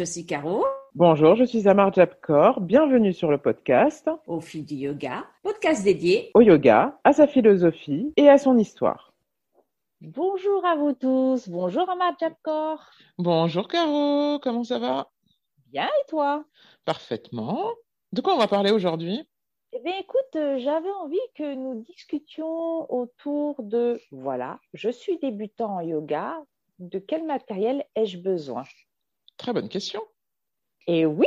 je suis Caro. Bonjour, je suis Amar Jabkor. Bienvenue sur le podcast Au fil du yoga, podcast dédié au yoga, à sa philosophie et à son histoire. Bonjour à vous tous. Bonjour Amar Jabkor. Bonjour Caro, comment ça va? Bien et toi? Parfaitement. De quoi on va parler aujourd'hui? Eh bien écoute, euh, j'avais envie que nous discutions autour de, voilà, je suis débutant en yoga, de quel matériel ai-je besoin? Très bonne question. Et oui,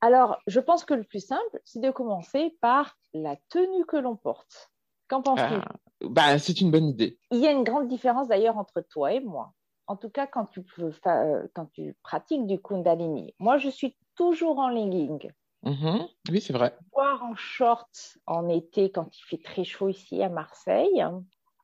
alors je pense que le plus simple, c'est de commencer par la tenue que l'on porte. Qu'en penses-tu? Ah, bah, c'est une bonne idée. Il y a une grande différence d'ailleurs entre toi et moi. En tout cas, quand tu, euh, quand tu pratiques du Kundalini. Moi, je suis toujours en legging, Mhm. Oui, c'est vrai. voire en short en été quand il fait très chaud ici à Marseille.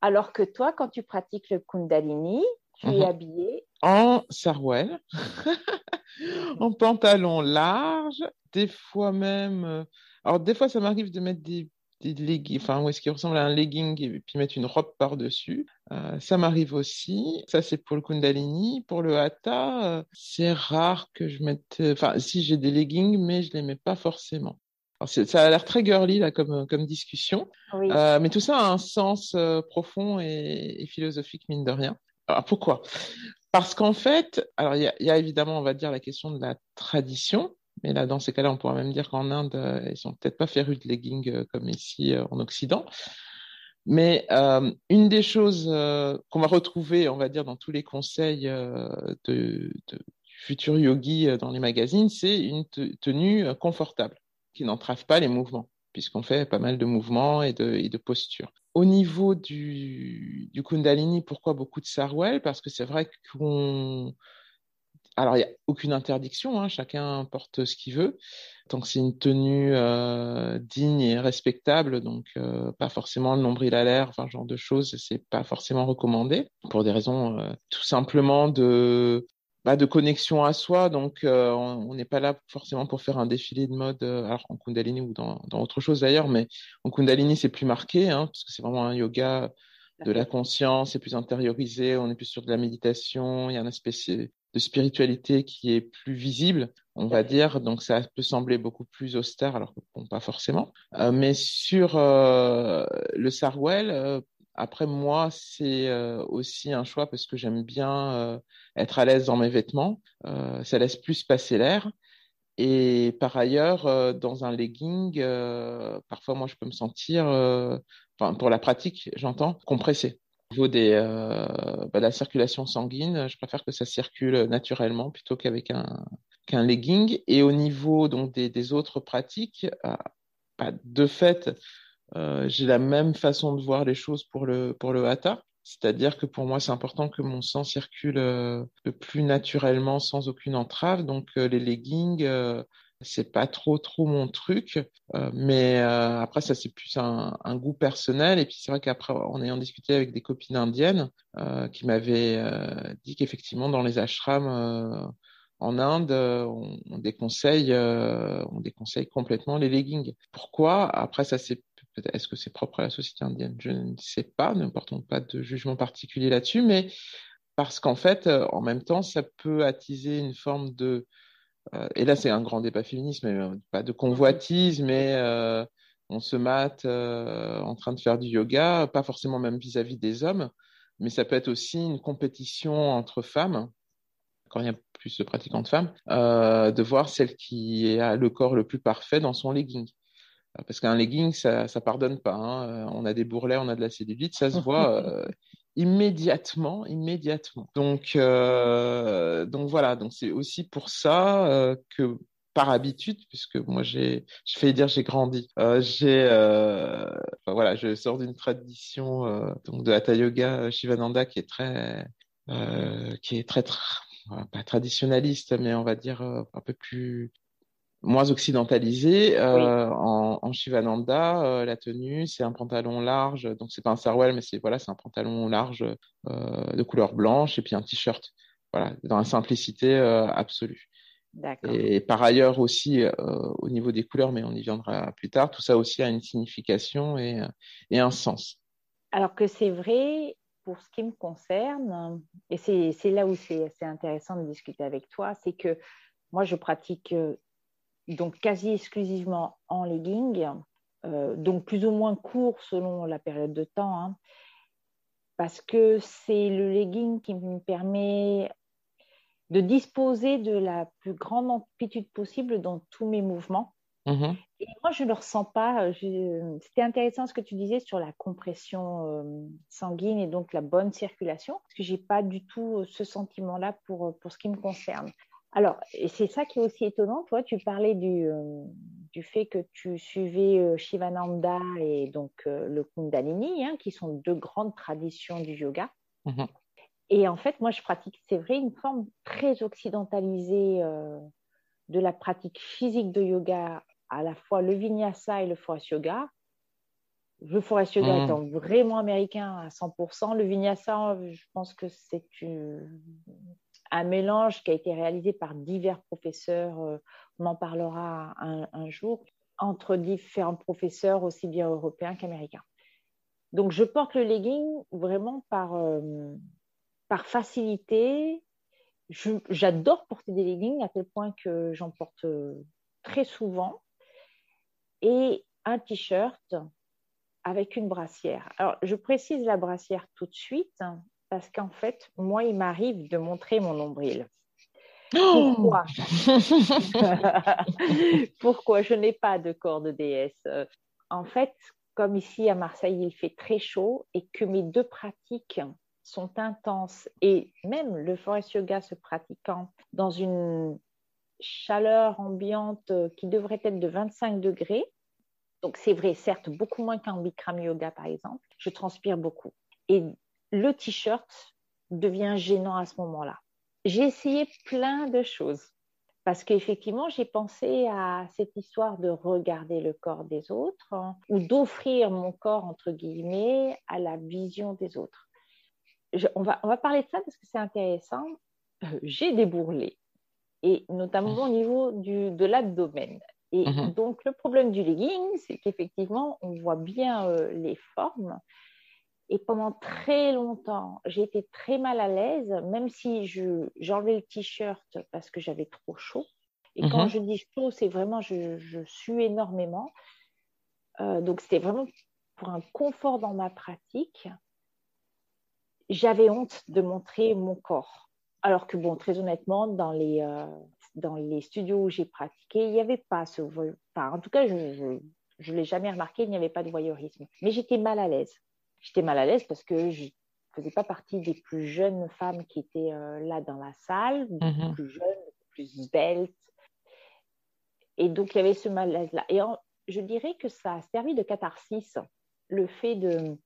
Alors que toi, quand tu pratiques le Kundalini, tu es Mhm. En sarouel, en pantalon large, des fois même. euh, Alors, des fois, ça m'arrive de mettre des, des leggings, enfin, où est-ce qui ressemble à un legging et puis mettre une robe par-dessus. Euh, ça m'arrive aussi. Ça, c'est pour le Kundalini. Pour le Hatha, euh, c'est rare que je mette. Enfin, si j'ai des leggings, mais je les mets pas forcément. Alors, ça a l'air très girly là comme, comme discussion. Oui. Euh, mais tout ça a un sens euh, profond et, et philosophique, mine de rien. Alors pourquoi? Parce qu'en fait, alors il y a, évidemment, on va dire, la question de la tradition. Mais là, dans ces cas-là, on pourrait même dire qu'en Inde, euh, ils sont peut-être pas férus de leggings euh, comme ici euh, en Occident. Mais une des choses qu'on va retrouver, on va dire, dans tous les conseils de, du futur yogi dans les magazines, c'est une te- tenue confortable qui n'entrave pas les mouvements, puisqu'on fait pas mal de mouvements et de, et de postures. Au niveau du, du Kundalini, pourquoi beaucoup de Sarwell? Parce que c'est vrai qu'on... Alors, il n'y a aucune interdiction, hein, chacun porte ce qu'il veut, tant que c'est une tenue euh, digne et respectable, donc euh, pas forcément le nombril à l'air, enfin, genre de choses, c'est pas forcément recommandé, pour des raisons euh, tout simplement de bah, de connexion à soi. Donc, euh, on n'est pas là forcément pour faire un défilé de mode, euh, alors en Kundalini ou dans, dans autre chose d'ailleurs, mais en Kundalini, c'est plus marqué, hein, parce que c'est vraiment un yoga de la conscience, c'est plus intériorisé, on est plus sur de la méditation, il y a un aspect de spiritualité qui est plus visible, on va dire, donc ça peut sembler beaucoup plus austère, alors que bon, pas forcément. Euh, mais sur euh, le Sarwell, après moi, c'est euh, aussi un choix parce que j'aime bien euh, être à l'aise dans mes vêtements, euh, ça laisse plus passer l'air. Et par ailleurs, dans un legging, parfois moi je peux me sentir, enfin pour la pratique, j'entends, compressé. Au niveau des, bah, la circulation sanguine, je préfère que ça circule naturellement plutôt qu'avec un, qu'un legging. Et au niveau donc des, des autres pratiques, bah, de fait, j'ai la même façon de voir les choses pour le, pour le hatha. C'est-à-dire que pour moi, c'est important que mon sang circule euh, le plus naturellement sans aucune entrave. Donc, euh, les leggings, euh, c'est pas trop, trop mon truc. Euh, mais euh, après, ça, c'est plus un, goût personnel. Et puis, c'est vrai qu'après, en ayant discuté avec des copines indiennes euh, qui m'avaient euh, dit qu'effectivement, dans les ashrams euh, en Inde, euh, on, on déconseille, euh, on déconseille complètement les leggings. Pourquoi? Après, ça, c'est est-ce que c'est propre à la société indienne? Je ne sais pas, ne portons pas de jugement particulier là-dessus, mais parce qu'en fait, euh, en même temps, ça peut attiser une forme de, euh, et là, c'est un grand débat féministe, mais euh, pas de convoitise, mais on se mate en train de faire du yoga, pas forcément même vis-à-vis des hommes, mais ça peut être aussi une compétition entre femmes, quand il y a plus de pratiquantes femmes, de voir celle qui a le corps le plus parfait dans son legging. Parce qu'un legging, ça, ça pardonne pas. hein. Euh, On a des bourrelets, on a de la cellulite, ça se voit euh, immédiatement, immédiatement. Donc, euh, donc voilà. Donc c'est aussi pour ça euh, que par habitude, puisque moi j'ai, je fais dire j'ai grandi. Euh, j'ai, euh, enfin, voilà, je sors d'une tradition euh, donc de hatha yoga Shivananda qui est très, qui est très, voilà, pas traditionnaliste, mais on va dire un peu plus moins occidentalisé. Euh, en, en Shivananda, euh, la tenue, c'est un pantalon large, donc c'est pas un sarouel, mais c'est voilà, c'est un pantalon large euh, de couleur blanche et puis un t-shirt. Voilà, dans la simplicité absolue. Et par ailleurs aussi, au niveau des couleurs, mais on y viendra plus tard, tout ça aussi a une signification et, et un sens. Alors que c'est vrai, pour ce qui me concerne, et c'est là où c'est intéressant de discuter avec toi, c'est que moi, je pratique donc quasi exclusivement en legging, donc plus ou moins court selon la période de temps, hein, parce que c'est le legging qui me permet de disposer de la plus grande amplitude possible dans tous mes mouvements. Mm-hmm. Et moi, je ne le ressens pas. C'était intéressant ce que tu disais sur la compression euh, sanguine et donc la bonne circulation, parce que je n'ai pas du tout euh, ce sentiment-là pour, pour ce qui me concerne. Alors, et c'est ça qui est aussi étonnant. Toi, tu parlais du, euh, du fait que tu suivais Shivananda et donc le Kundalini, hein, qui sont deux grandes traditions du yoga. Mm-hmm. Et en fait, moi, je pratique, c'est vrai, une forme très occidentalisée euh, de la pratique physique de yoga, à la fois le vinyasa et le forest yoga. Le forest yoga mmh. étant vraiment américain à 100%. Le vinyasa, je pense que c'est un mélange qui a été réalisé par divers professeurs. Euh, on en parlera un, jour entre différents professeurs, aussi bien européens qu'américains. Donc, je porte le legging vraiment par, euh, par facilité. J'adore porter des leggings à tel point que j'en porte euh, très souvent. Et un t-shirt avec une brassière. Alors, je précise la brassière tout de suite hein, parce qu'en fait, moi, il m'arrive de montrer mon nombril. Oh Pourquoi? Pourquoi je n'ai pas de corps de déesse En fait, comme ici à Marseille, il fait très chaud et que mes deux pratiques sont intenses et même le forest yoga se pratiquant dans une chaleur ambiante qui devrait être de 25 degrés, donc c'est vrai, certes, beaucoup moins qu'en Bikram yoga par exemple, je transpire beaucoup. Et le t-shirt devient gênant à ce moment-là. J'ai essayé plein de choses parce qu'effectivement, j'ai pensé à cette histoire de regarder le corps des autres hein, ou d'offrir mon corps, entre guillemets, à la vision des autres on, va, on va parler de ça parce que c'est intéressant. Euh, j'ai des bourrelets, et notamment au niveau du, de l'abdomen. Et mhm. donc, le problème du legging, c'est qu'effectivement, on voit bien euh, les formes. Et pendant très longtemps, j'ai été très mal à l'aise, même si j'enlevais le t-shirt parce que j'avais trop chaud. Et quand mhm. je dis chaud, c'est vraiment, je, je sue énormément. Euh, donc, c'était vraiment pour un confort dans ma pratique j'avais honte de montrer mon corps. Alors que, bon, très honnêtement, dans les, euh, dans les studios où j'ai pratiqué, il n'y avait pas ce. Enfin, en tout cas, je ne l'ai jamais remarqué, il n'y avait pas de voyeurisme. Mais j'étais mal à l'aise. J'étais mal à l'aise parce que je ne faisais pas partie des plus jeunes femmes qui étaient euh, là dans la salle, mm plus jeunes, plus belles. Et donc, il y avait ce malaise-là. Et je dirais que ça a servi de catharsis, le fait de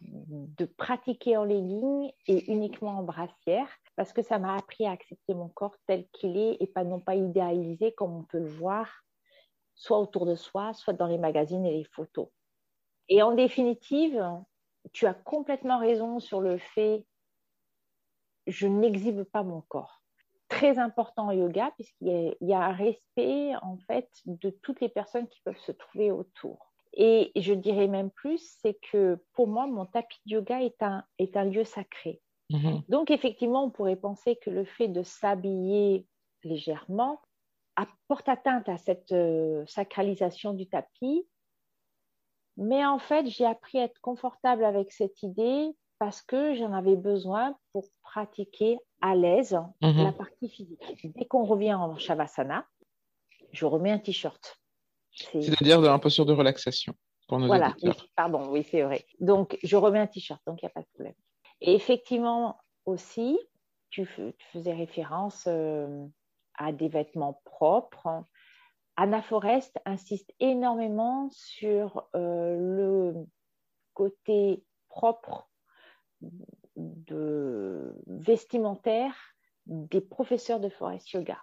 de pratiquer en legging et uniquement en brassière parce que ça m'a appris à accepter mon corps tel qu'il est et pas non pas idéalisé comme on peut le voir soit autour de soi, soit dans les magazines et les photos. Et en définitive, tu as complètement raison sur le fait je n'exhibe pas mon corps. Très important en yoga puisqu'il y, a un respect en fait de toutes les personnes qui peuvent se trouver autour. Et je dirais même plus, c'est que pour moi, mon tapis de yoga est un, est un lieu sacré. Mhm. Donc, effectivement, on pourrait penser que le fait de s'habiller légèrement apporte atteinte à cette euh, sacralisation du tapis. Mais en fait, j'ai appris à être confortable avec cette idée parce que j'en avais besoin pour pratiquer à l'aise mhm. la partie physique. Dès qu'on revient en Shavasana, je remets un t-shirt. C'est-à-dire de posture de relaxation pour nos Voilà, pardon, oui, c'est vrai. Donc, je remets un t-shirt, donc il n'y a pas de problème. Et effectivement, aussi, tu, faisais référence euh, à des vêtements propres. Anna Forest insiste énormément sur euh, le côté propre de vestimentaire des professeurs de forest yoga.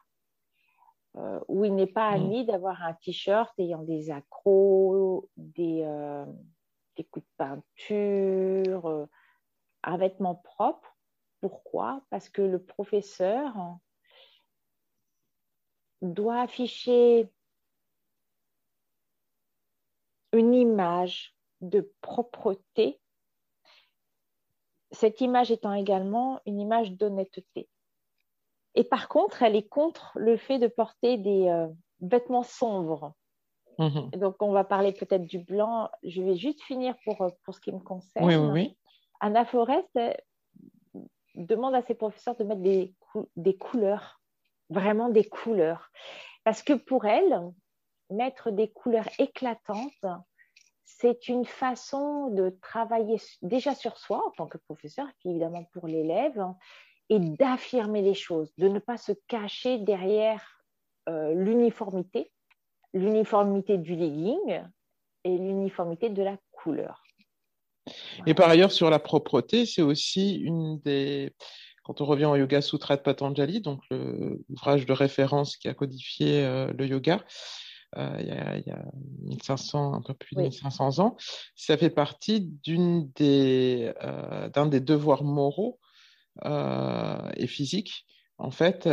Euh, où il n'est pas mm. admis d'avoir un t-shirt ayant des accros, des, euh, des coups de peinture, euh, un vêtement propre. Pourquoi? Parce que le professeur doit afficher une image de propreté, cette image étant également une image d'honnêteté. Et par contre, elle est contre le fait de porter des euh, vêtements sombres. Mhm. Donc, on va parler peut-être du blanc. Je vais juste finir pour, euh, pour ce qui me concerne. Oui, oui, oui. Anna Forest elle, demande à ses professeurs de mettre des, cou- des couleurs, vraiment des couleurs. Parce que pour elle, mettre des couleurs éclatantes, c'est une façon de travailler déjà sur soi en tant que professeur, puis évidemment pour l'élève, hein, et d'affirmer les choses, de ne pas se cacher derrière euh, l'uniformité, l'uniformité du legging et l'uniformité de la couleur. Et par ailleurs, sur la propreté, c'est aussi une des. Quand on revient au Yoga Sutra de Patanjali, donc l'ouvrage de référence qui a codifié euh, le yoga, euh, il, y a, il y a 1500, un peu plus de Oui. 1500 ans, ça fait partie d'une des, euh, d'un des devoirs moraux euh, et physiques, en fait,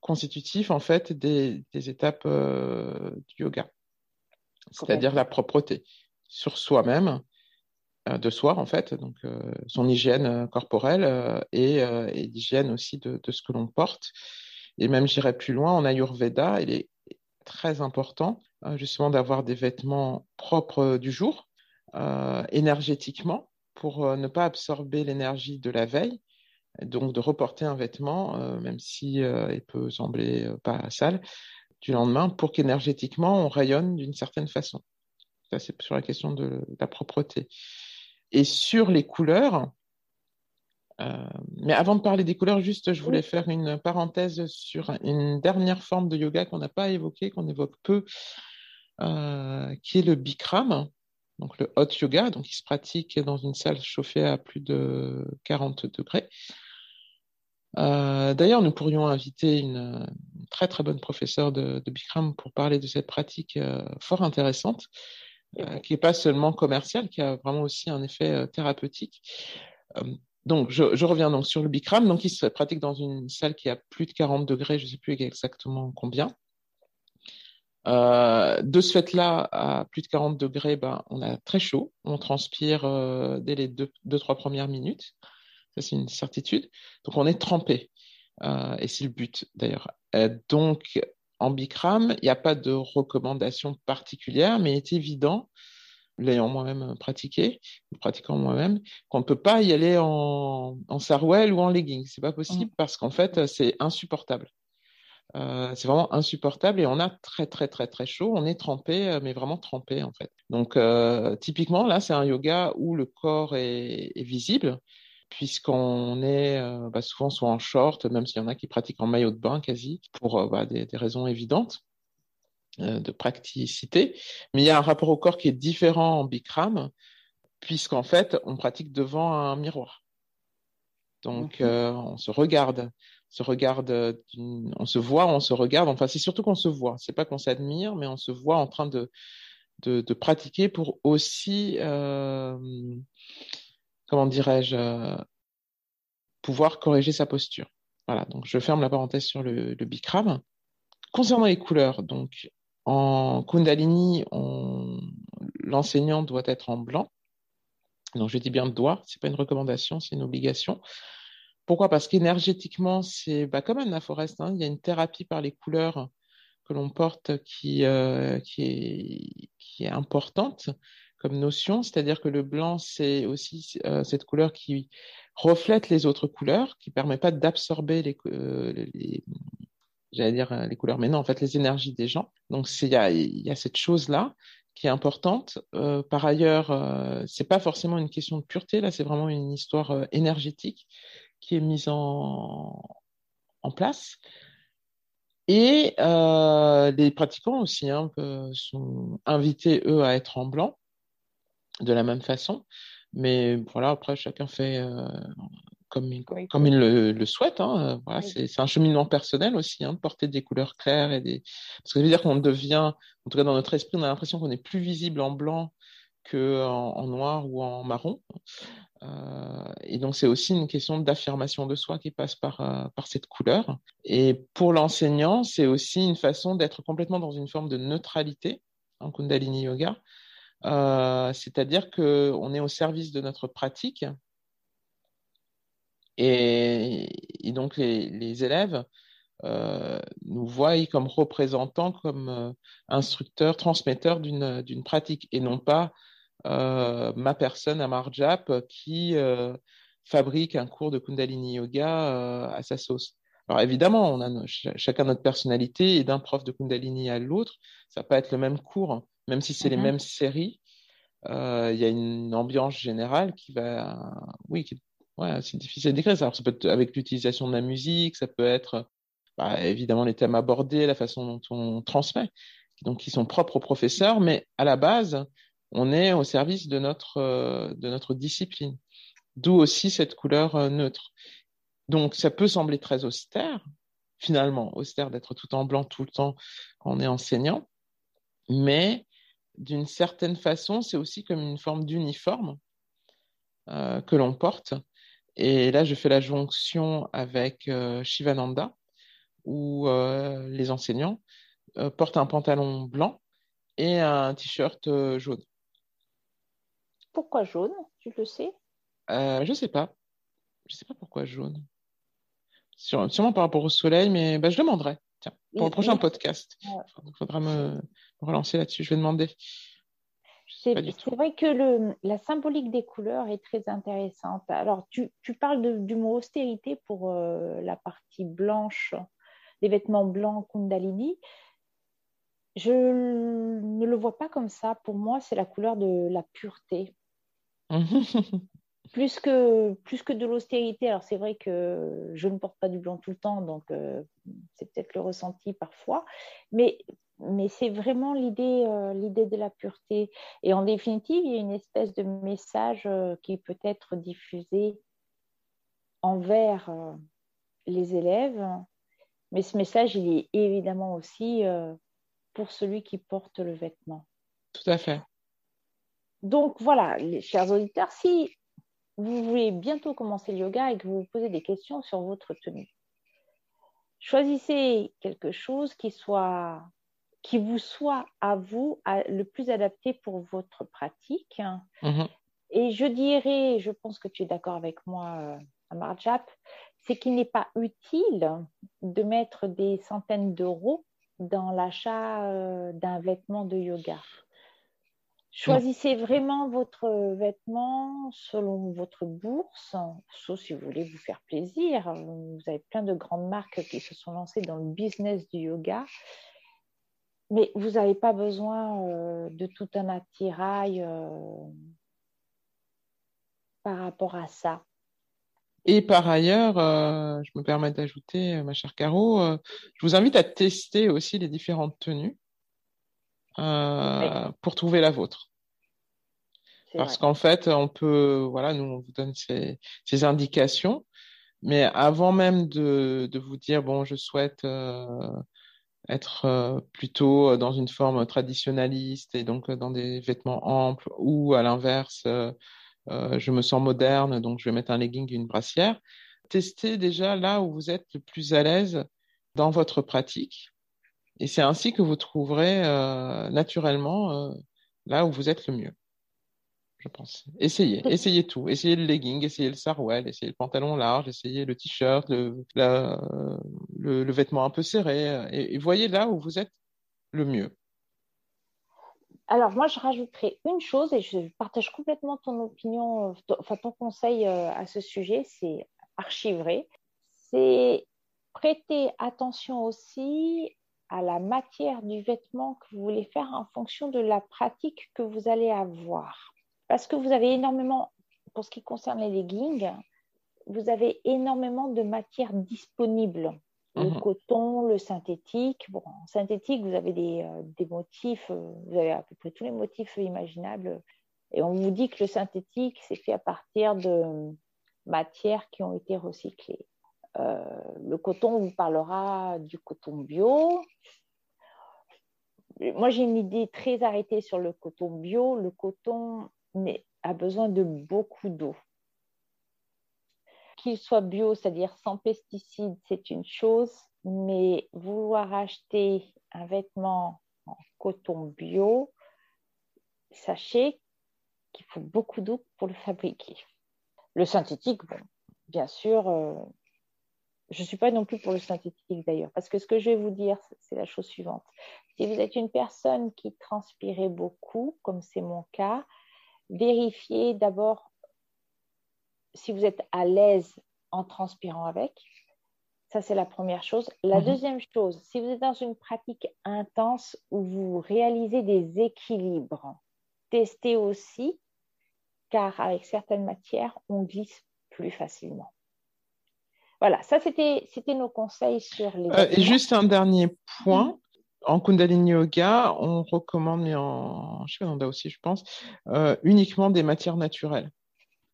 constitutifs en fait des, des étapes du yoga, c'est-à-dire la propreté sur soi-même, de soi en fait, donc son hygiène corporelle et, et l'hygiène aussi de, de ce que l'on porte. Et même j'irai plus loin, en Ayurveda, il est très important euh, justement d'avoir des vêtements propres du jour, euh, énergétiquement, pour euh, ne pas absorber l'énergie de la veille, donc de reporter un vêtement, euh, même si euh, il peut sembler euh, pas sale, du lendemain, pour qu'énergétiquement on rayonne d'une certaine façon. Ça, c'est sur la question de la propreté. Et sur les couleurs, euh, mais avant de parler des couleurs, juste, je voulais faire une parenthèse sur une dernière forme de yoga qu'on n'a pas évoquée, qu'on évoque peu, euh, qui est le Bikram, donc le hot yoga, donc il se pratique dans une salle chauffée à plus de 40 degrés. Euh, D'ailleurs, nous pourrions inviter une, une très très bonne professeure de, de Bikram pour parler de cette pratique fort intéressante, qui n'est pas seulement commerciale, qui a vraiment aussi un effet thérapeutique. Donc, je, reviens donc sur le Bikram. Donc, il se pratique dans une salle qui a plus de 40 degrés, je ne sais plus exactement combien. Euh, de ce fait-là, à plus de 40 degrés, ben, on a très chaud, on transpire euh, dès les deux, deux, trois premières minutes. Ça, c'est une certitude. Donc, on est trempé. Euh, et c'est le but, d'ailleurs. Donc, en Bikram, il n'y a pas de recommandation particulière, mais il est évident, l'ayant moi-même pratiqué, le pratiquant moi-même, qu'on ne peut pas y aller en, en sarouel ou en legging. C'est pas possible mmh. parce qu'en fait, c'est insupportable. Euh, c'est vraiment insupportable et on a très très très très chaud, on est trempé, mais vraiment trempé en fait. Donc euh, typiquement là, c'est un yoga où le corps est, est visible puisqu'on est euh, bah, souvent soit en short, même s'il y en a qui pratiquent en maillot de bain quasi pour euh, bah, des, des, raisons évidentes euh, de praticité. Mais il y a un rapport au corps qui est différent en Bikram puisqu'en fait on pratique devant un miroir. Donc mmh. on se regarde se regarde, on se voit, on se regarde. Enfin, c'est surtout qu'on se voit. C'est pas qu'on s'admire, mais on se voit en train de de, de pratiquer pour aussi, euh, comment dirais-je, euh, pouvoir corriger sa posture. Voilà. Donc, je ferme la parenthèse sur le, le Bikram. Concernant les couleurs, donc en Kundalini, l'enseignant doit être en blanc. Donc, je dis bien doit. C'est pas une recommandation, c'est une obligation. Pourquoi? Parce qu'énergétiquement, c'est bah, comme Anna Forest, hein, il y a une thérapie par les couleurs que l'on porte qui, euh, est, importante comme notion, c'est-à-dire que le blanc, c'est aussi euh, cette couleur qui reflète les autres couleurs, qui permet pas d'absorber les, euh, les j'allais dire les couleurs, mais non, en fait, les énergies des gens. Donc, il y a, cette chose-là qui est importante. Euh, par ailleurs, euh, c'est pas forcément une question de pureté, là, c'est vraiment une histoire euh, énergétique qui est mise en, place. Et euh, les pratiquants aussi hein, sont invités, eux, à être en blanc de la même façon. Mais voilà, après, chacun fait euh, comme, il, oui. comme il le, le souhaite. Hein. Voilà, oui. C'est un cheminement personnel aussi, hein, de porter des couleurs claires. Et des... Parce que ça veut dire qu'on devient, en tout cas dans notre esprit, on a l'impression qu'on est plus visible en blanc qu'en en noir ou en marron. Euh, et donc, c'est aussi une question d'affirmation de soi qui passe par, euh, par cette couleur. Et pour l'enseignant, c'est aussi une façon d'être complètement dans une forme de neutralité en Kundalini Yoga. Euh, C'est-à-dire qu'on est au service de notre pratique Et, donc, les, élèves euh, nous voient comme représentants, comme euh, instructeurs, transmetteurs d'une pratique, et non pas euh, ma personne à Marjap qui fabrique un cours de Kundalini Yoga à sa sauce. Alors évidemment, on a chacun notre personnalité et d'un prof de Kundalini à l'autre, ça peut être le même cours, même si c'est les mm-hmm. mêmes séries. Il y a une ambiance générale qui va, oui, qui Ouais, c'est difficile à décrire. ça peut être avec l'utilisation de la musique, ça peut être bah, évidemment les thèmes abordés, la façon dont on transmet, donc qui sont propres aux professeurs, mais à la base, on est au service de notre, euh, de notre discipline. D'où aussi cette couleur euh, neutre. Donc ça peut sembler très austère, finalement, austère d'être tout en blanc tout le temps quand on est enseignant, mais d'une certaine façon, c'est aussi comme une forme d'uniforme euh, que l'on porte et là, je fais la jonction avec euh, Shivananda, où euh, les enseignants euh, portent un pantalon blanc et un t-shirt jaune. Pourquoi jaune? Tu le sais? Je ne sais pas. Je ne sais pas pourquoi jaune. sûrement par rapport au soleil, mais bah, je demanderai. Tiens, pour le prochain podcast. Il faudra me relancer là-dessus. Je vais demander. C'est vrai que le, la symbolique des couleurs est très intéressante. Alors, tu, tu parles du mot austérité pour euh, la partie blanche, les vêtements blancs Kundalini. Je ne le vois pas comme ça. Pour moi, c'est la couleur de la pureté. plus, que, plus que de l'austérité. Alors, c'est vrai que je ne porte pas du blanc tout le temps, donc euh, c'est peut-être le ressenti parfois. Mais mais c'est vraiment l'idée euh, l'idée de la pureté. Et en définitive, il y a une espèce de message euh, qui peut être diffusé envers euh, les élèves, mais ce message, il est évidemment aussi pour celui qui porte le vêtement. Tout à fait. Donc voilà, les chers auditeurs, si vous voulez bientôt commencer le yoga et que vous vous posez des questions sur votre tenue, choisissez quelque chose qui soit qui vous soit à vous le plus adapté pour votre pratique. Mhm. Et je dirais, je pense que tu es d'accord avec moi, euh, Amarjap, c'est qu'il n'est pas utile de mettre des centaines d'euros dans l'achat euh, d'un vêtement de yoga. Choisissez vraiment votre vêtement selon votre bourse, sauf si vous voulez vous faire plaisir. Vous avez plein de grandes marques qui se sont lancées dans le business du yoga mais vous n'avez pas besoin euh, de tout un attirail euh, par rapport à ça. Et par ailleurs, euh, je me permets d'ajouter, ma chère Caro, je vous invite à tester aussi les différentes tenues pour trouver la vôtre. Parce qu'en fait, on peut, voilà, nous, on vous donne ces, ces indications, mais avant même de, de, vous dire, bon, je souhaite être euh, plutôt euh, dans une forme traditionnaliste et donc euh, dans des vêtements amples ou à l'inverse, je me sens moderne, donc je vais mettre un legging et une brassière. Testez déjà là où vous êtes le plus à l'aise dans votre pratique. Et c'est ainsi que vous trouverez naturellement là où vous êtes le mieux je pense. Essayez, essayez tout. Essayez le legging, essayez le sarouel, essayez le pantalon large, essayez le t-shirt, le, le, vêtement un peu serré, et, voyez là où vous êtes le mieux. Alors moi, je rajouterai une chose, et je partage complètement ton opinion, enfin ton conseil euh, à ce sujet, c'est archivré. C'est prêter attention aussi à la matière du vêtement que vous voulez faire en fonction de la pratique que vous allez avoir. Parce que vous avez énormément, pour ce qui concerne les leggings, vous avez énormément de matières disponibles. Le mhm. coton, le synthétique. Bon, en synthétique, vous avez des, euh, des, motifs, euh, vous avez à peu près tous les motifs imaginables. Et on vous dit que le synthétique, c'est fait à partir de matières qui ont été recyclées. Euh, le coton, on vous parlera du coton bio. Moi, j'ai une idée très arrêtée sur le coton bio. Le coton, mais a besoin de beaucoup d'eau. Qu'il soit bio, c'est-à-dire sans pesticides, c'est une chose, mais vouloir acheter un vêtement en coton bio, sachez qu'il faut beaucoup d'eau pour le fabriquer. Le synthétique, bien sûr, euh, je ne suis pas non plus pour le synthétique d'ailleurs, parce que ce que je vais vous dire, c'est la chose suivante. Si vous êtes une personne qui transpirait beaucoup, comme c'est mon cas, vérifiez d'abord si vous êtes à l'aise en transpirant avec. Ça, c'est la première chose. La mhm. deuxième chose, si vous êtes dans une pratique intense où vous réalisez des équilibres, testez aussi, car avec certaines matières, on glisse plus facilement. Voilà, ça c'était nos conseils sur les. Euh, et juste un dernier point. En Kundalini Yoga, on recommande, mais en Shivananda aussi, je pense, euh, uniquement des matières naturelles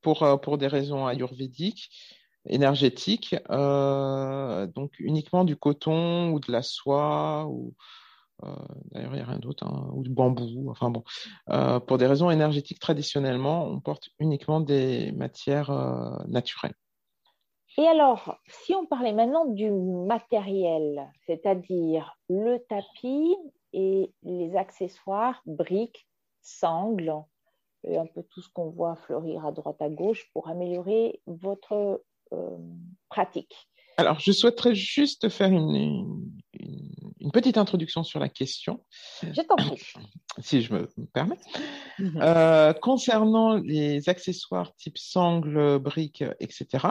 pour, euh, pour des raisons ayurvédiques, énergétiques. donc uniquement du coton ou de la soie ou d'ailleurs il n'y a rien d'autre, hein, ou du bambou. Enfin bon, pour des raisons énergétiques traditionnellement, on porte uniquement des matières naturelles. Et alors, si on parlait maintenant du matériel, c'est-à-dire le tapis et les accessoires, briques, sangles, et un peu tout ce qu'on voit fleurir à droite à gauche pour améliorer votre euh, pratique. Alors, je souhaiterais juste faire une, petite introduction sur la question. Je t'en prie. Si je me permets. Mhm. Euh, concernant les accessoires type sangles, briques, etc.,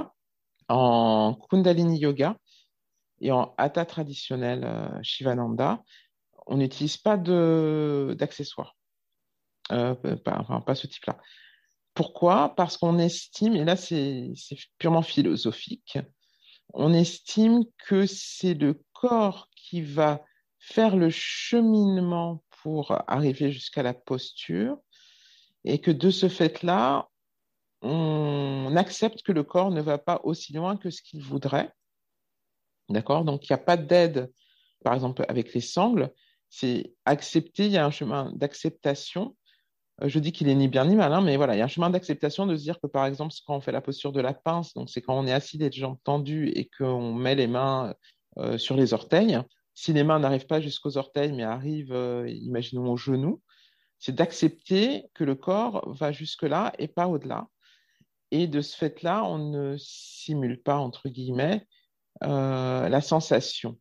en Kundalini Yoga et en Hatha traditionnel euh, Shivananda, on n'utilise pas d'accessoires. Euh, pas, enfin, pas ce type-là. Pourquoi? Parce qu'on estime, et là c'est purement philosophique, on estime que c'est le corps qui va faire le cheminement pour arriver jusqu'à la posture et que de ce fait-là, on accepte que le corps ne va pas aussi loin que ce qu'il voudrait. D'accord? Donc, il n'y a pas d'aide, par exemple, avec les sangles. C'est accepter, il y a un chemin d'acceptation. Euh, je dis qu'il est ni bien ni mal, hein, mais voilà, il y a un chemin d'acceptation de se dire que, par exemple, quand on fait la posture de la pince, donc c'est quand on est assis, les jambes tendues et qu'on met les mains euh, sur les orteils. Si les mains n'arrivent pas jusqu'aux orteils, mais arrivent, euh, imaginons, aux genoux, c'est d'accepter que le corps va jusque-là et pas au-delà. Et de ce fait-là, on ne simule pas, entre guillemets, euh, la sensation.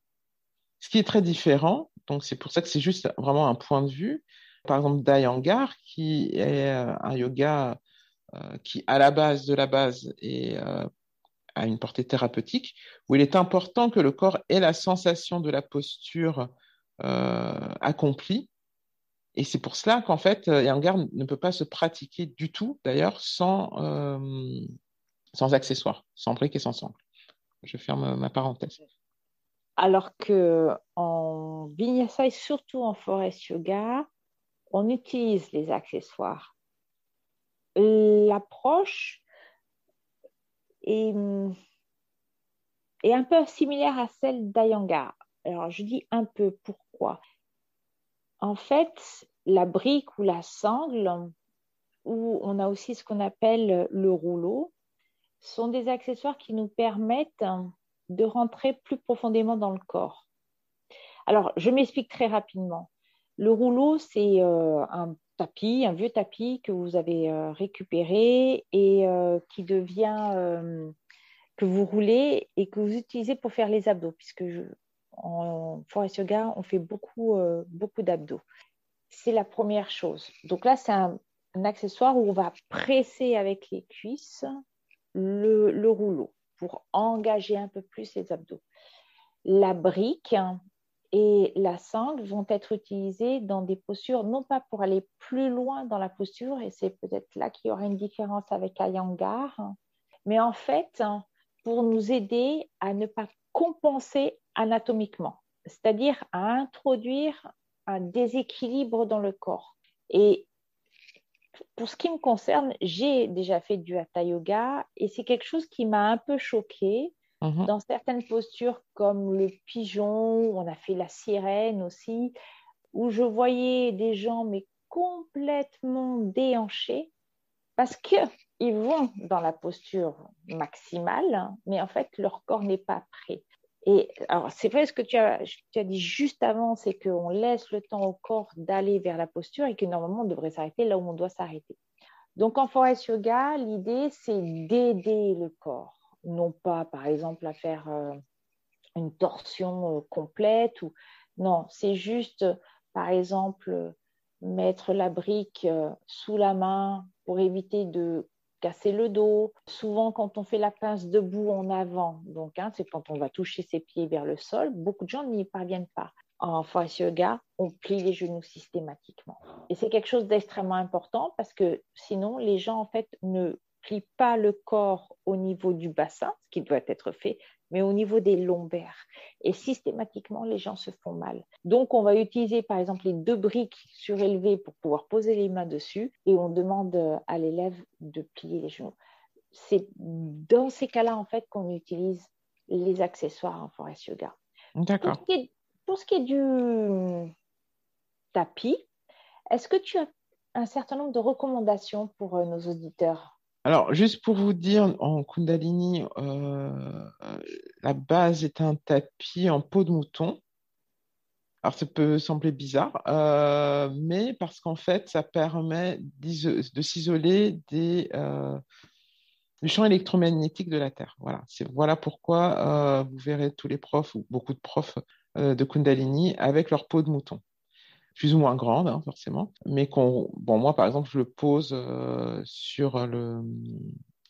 Ce qui est très différent, donc c'est pour ça que c'est juste vraiment un point de vue. Par exemple, Dayangar, qui est euh, un yoga euh, qui, à la base de la base, est, a une portée thérapeutique, où il est important que le corps ait la sensation de la posture accomplie et c'est pour cela qu'en fait, euh, Yangar ne peut pas se pratiquer du tout, d'ailleurs, sans, euh, sans accessoires, sans briques et sans sangles. Je ferme ma parenthèse. Alors que en Vinyasa et surtout en Forest Yoga, on utilise les accessoires. L'approche est, est, un peu similaire à celle d'Ayangar. Alors, je dis un peu pourquoi. En fait, la brique ou la sangle, ou on a aussi ce qu'on appelle le rouleau, sont des accessoires qui nous permettent de rentrer plus profondément dans le corps. Alors, je m'explique très rapidement. Le rouleau, c'est euh, un tapis, un vieux tapis que vous avez euh, récupéré et euh, qui devient, que vous roulez et que vous utilisez pour faire les abdos, puisque en forest yoga, on fait beaucoup, beaucoup d'abdos. C'est la première chose. Donc là, c'est un, accessoire où on va presser avec les cuisses le, rouleau pour engager un peu plus les abdos. La brique et la sangle vont être utilisées dans des postures, non pas pour aller plus loin dans la posture, et c'est peut-être là qu'il y aura une différence avec Ayangar, mais en fait, pour nous aider à ne pas compenser anatomiquement, c'est-à-dire à introduire un déséquilibre dans le corps. Et pour ce qui me concerne, j'ai déjà fait du hatha yoga et c'est quelque chose qui m'a un peu choqué mhm. dans certaines postures comme le pigeon, on a fait la sirène aussi, où je voyais des gens mais complètement déhanchés parce qu'ils vont dans la posture maximale, mais en fait leur corps n'est pas prêt. Et alors, c'est vrai ce que tu as, tu as dit juste avant, c'est qu'on laisse le temps au corps d'aller vers la posture et que normalement, on devrait s'arrêter là où on doit s'arrêter. Donc, en forest yoga, l'idée, c'est d'aider le corps non pas par exemple à faire euh, une torsion complète ou non, c'est juste par exemple mettre la brique sous la main pour éviter de casser le dos. Souvent, quand on fait la pince debout en avant, donc hein, c'est quand on va toucher ses pieds vers le sol, beaucoup de gens n'y parviennent pas. En forest yoga, on plie les genoux systématiquement. Et c'est quelque chose d'extrêmement important parce que sinon, les gens en fait ne plient pas le corps au niveau du bassin, ce qui doit être fait, mais au niveau des lombaires. Et systématiquement, les gens se font mal. Donc, on va utiliser par exemple les deux briques surélevées pour pouvoir poser les mains dessus et on demande à l'élève de plier les genoux. C'est dans ces cas-là, en fait, qu'on utilise les accessoires en forest yoga. D'accord. Pour, ce qui est du tapis, est-ce que tu as un certain nombre de recommandations pour euh, nos auditeurs? Alors, juste pour vous dire, en Kundalini, euh, la base est un tapis en peau de mouton. Alors, ça peut sembler bizarre, euh, mais parce qu'en fait, ça permet de s'isoler euh, du champ électromagnétique de la Terre. Voilà, voilà pourquoi vous verrez tous les profs ou beaucoup de profs de Kundalini avec leur peau de mouton plus ou moins grande, hein, forcément, mais qu'on, bon, moi, par exemple, je le pose euh, sur le,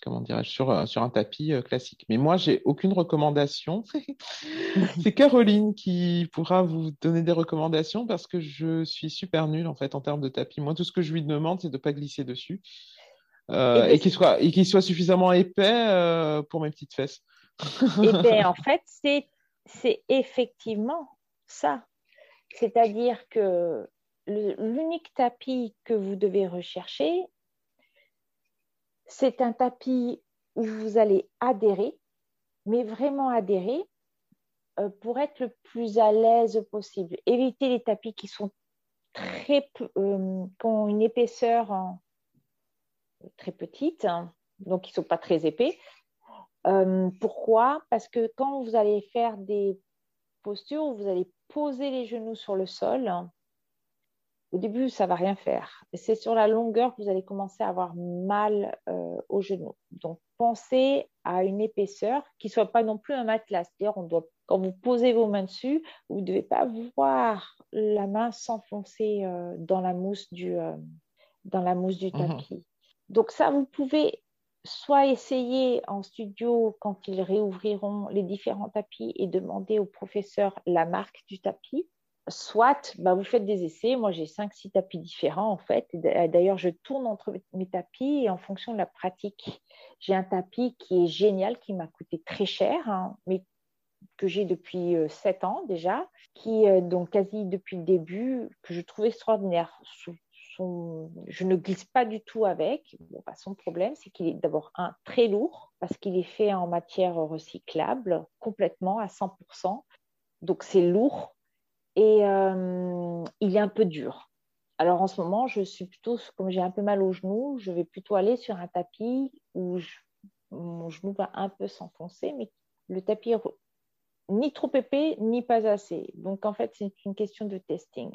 comment dirais-je, sur, euh, sur un tapis euh, classique. Mais moi, j'ai aucune recommandation. C'est Caroline qui pourra vous donner des recommandations parce que je suis super nulle, en fait, en termes de tapis. Moi, tout ce que je lui demande, c'est de ne pas glisser dessus. et, qu'il soit, et soit suffisamment épais pour mes petites fesses. et eh bien, en fait, c'est effectivement ça. C'est-à-dire que l'unique tapis que vous devez rechercher, c'est un tapis où vous allez adhérer, mais vraiment adhérer euh, pour être le plus à l'aise possible. Évitez les tapis qui sont très, euh, qui ont une épaisseur très petite, hein, donc qui ne sont pas très épais. Euh, pourquoi? Parce que quand vous allez faire des où vous allez poser les genoux sur le sol, au début, ça va rien faire. C'est sur la longueur que vous allez commencer à avoir mal euh, aux genoux. Donc, pensez à une épaisseur qui ne soit pas non plus un matelas. C'est-à-dire, on doit, quand vous posez vos mains dessus, vous ne devez pas voir la main s'enfoncer euh, dans la mousse du, euh, dans la mousse du mhm. tapis. Donc, ça, vous pouvez soit essayer en studio quand ils réouvriront les différents tapis et demander au professeur la marque du tapis, soit bah, vous faites des essais. Moi, j'ai 5-6 tapis différents en fait. D'ailleurs, je tourne entre mes tapis et en fonction de la pratique, j'ai un tapis qui est génial, qui m'a coûté très cher, hein, mais que j'ai depuis 7 euh, ans déjà, qui, euh, donc quasi depuis le début, que je trouve extraordinaire je ne glisse pas du tout avec. Bah, son problème, c'est qu'il est d'abord un très lourd parce qu'il est fait en matière recyclable complètement à 100%. Donc c'est lourd et euh, il est un peu dur. Alors en ce moment, je suis plutôt, comme j'ai un peu mal au genou, je vais plutôt aller sur un tapis où mon genou va un peu s'enfoncer, mais le tapis ni trop épais, ni pas assez. Donc en fait, c'est une question de testing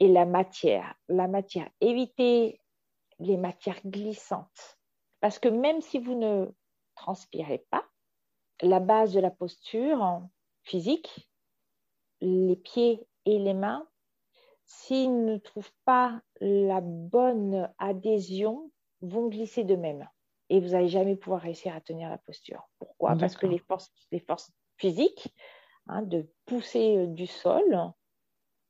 et la matière. La matière, évitez les matières glissantes. Parce que même si vous ne transpirez pas, la base de la posture physique, les pieds et les mains, s'ils ne trouvent pas la bonne adhésion, vont glisser de même. Et vous n'allez jamais pouvoir réussir à tenir la posture. Pourquoi? Parce que les forces, les forces physiques, hein, de pousser du sol,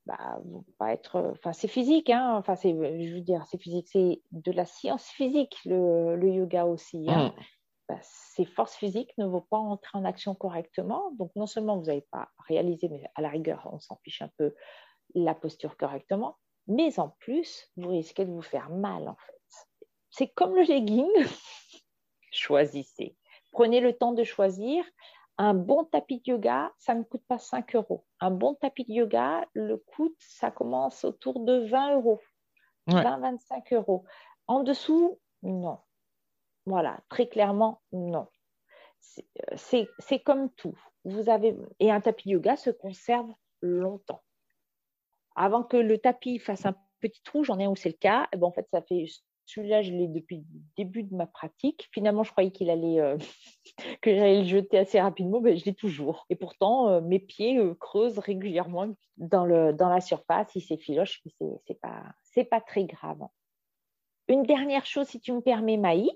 bah, pas être. Enfin, c'est physique, hein. Enfin, c'est, je veux dire, c'est physique, c'est de la science physique, le, le yoga aussi. Hein. Mmh. Bah, ces forces physiques ne vont pas entrer en action correctement. Donc, non seulement vous n'avez pas réalisé, mais à la rigueur, on s'en fiche un peu, la posture correctement, mais en plus, vous risquez de vous faire mal, en fait. C'est comme le legging. Choisissez. Prenez le temps de choisir un bon tapis de yoga, ça ne coûte pas 5 euros. Un bon tapis de yoga, le coût, ça commence autour de 20 euros. 20-25 euros. En dessous, non. Voilà, très clairement, non. C'est comme tout. Vous avez et un tapis de yoga se conserve longtemps. Avant que le tapis fasse un petit trou, j'en ai un où c'est le cas. Et eh ben, en fait, ça fait celui-là, je l'ai depuis le début de ma pratique. Finalement, je croyais qu'il allait, euh, que j'allais le jeter assez rapidement, mais je l'ai toujours. Et pourtant, euh, mes pieds euh, creusent régulièrement dans, le, dans la surface. Il s'effiloche, mais c'est n'est pas, pas très grave. Une dernière chose, si tu me permets, Maï,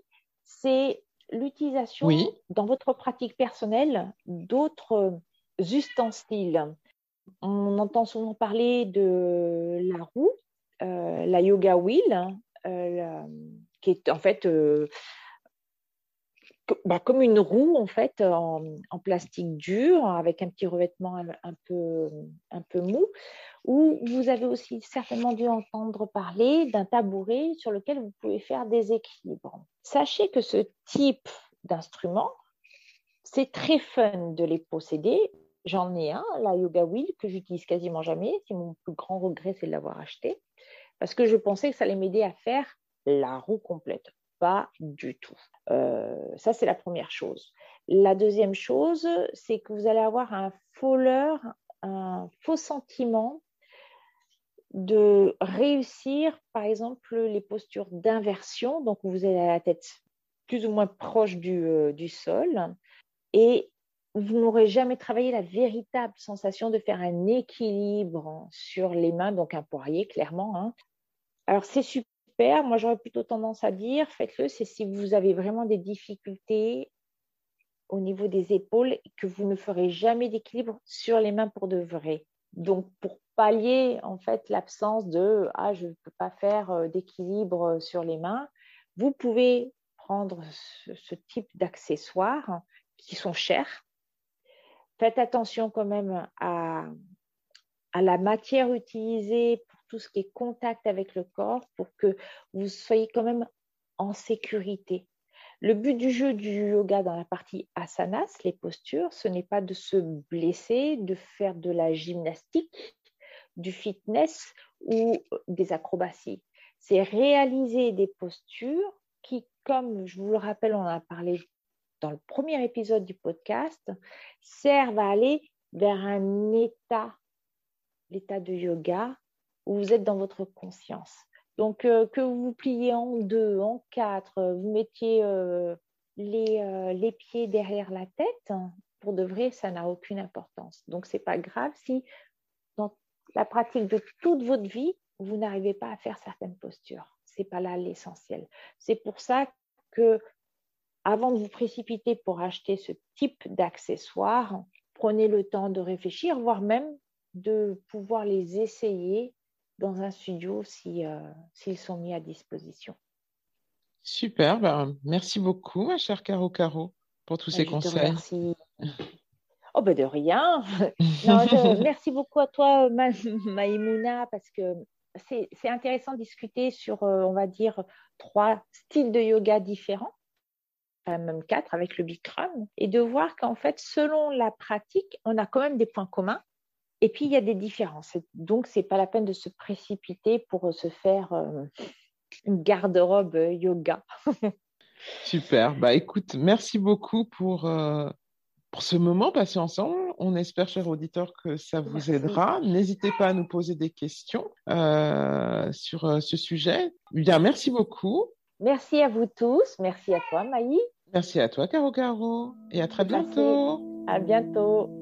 c'est l'utilisation dans votre pratique personnelle d'autres ustensiles. On entend souvent parler de la roue, la yoga wheel, euh, qui est en fait euh, bah, comme une roue en fait en, plastique dur avec un petit revêtement un, peu, un peu mou, où vous avez aussi certainement dû entendre parler d'un tabouret sur lequel vous pouvez faire des équilibres. Sachez que ce type d'instrument, c'est très fun de les posséder. J'en ai un, la Yoga Wheel, que j'utilise quasiment jamais. C'est mon plus grand regret, c'est de l'avoir acheté parce que je pensais que ça allait m'aider à faire la roue complète. Pas du tout. Euh, ça, c'est la première chose. La deuxième chose, c'est que vous allez avoir un faux faux sentiment de réussir, par exemple, les postures d'inversion. Donc, vous avez la tête plus ou moins proche du, euh, du sol. Et vous n'aurez jamais travaillé la véritable sensation de faire un équilibre sur les mains, donc un poirier, clairement, hein, alors, c'est super. Moi, j'aurais plutôt tendance à dire, faites-le, c'est si vous avez vraiment des difficultés au niveau des épaules et que vous ne ferez jamais d'équilibre sur les mains pour de vrai. Donc, pour pallier en fait l'absence de ah je ne peux pas faire euh, d'équilibre sur les mains, vous pouvez prendre ce, type d'accessoires qui sont chers. Faites attention quand même à, à la matière utilisée tout ce qui est contact avec le corps pour que vous soyez quand même en sécurité. Le but du jeu du yoga dans la partie asanas, les postures, ce n'est pas de se blesser, de faire de la gymnastique, du fitness ou des acrobaties. C'est réaliser des postures qui, comme je vous le rappelle, on en a parlé dans le premier épisode du podcast, servent à aller vers un état, l'état de yoga, vous êtes dans votre conscience. Donc, euh, que vous vous pliez en deux, en quatre, euh, vous mettiez euh, les, les, pieds derrière la tête, pour de vrai, ça n'a aucune importance. Donc, ce n'est pas grave si dans la pratique de toute votre vie, vous n'arrivez pas à faire certaines postures. Ce n'est pas là l'essentiel. C'est pour ça que, avant de vous précipiter pour acheter ce type d'accessoires, prenez le temps de réfléchir, voire même de pouvoir les essayer dans un studio si, euh, s'ils sont mis à disposition. Super, ben, merci beaucoup, ma chère Caro Caro, pour tous ces conseils. Merci. Oh ben de rien. merci beaucoup à toi, Maïmouna, parce que c'est, intéressant de discuter sur, euh, on va dire, trois styles de yoga différents, enfin même quatre avec le Bikram, et de voir qu'en fait, selon la pratique, on a quand même des points communs et puis, il y a des différences. Donc, ce n'est pas la peine de se précipiter pour se faire euh, une garde-robe euh, yoga. Super. Bah, écoute, merci beaucoup pour, euh, pour ce moment passé ensemble. On espère, chers auditeurs, que ça vous aidera. N'hésitez pas à nous poser des questions sur ce sujet. Bien, merci beaucoup. Merci à vous tous. Merci à toi, Maï. Merci à toi, Caro Caro. Et à très bientôt. À bientôt.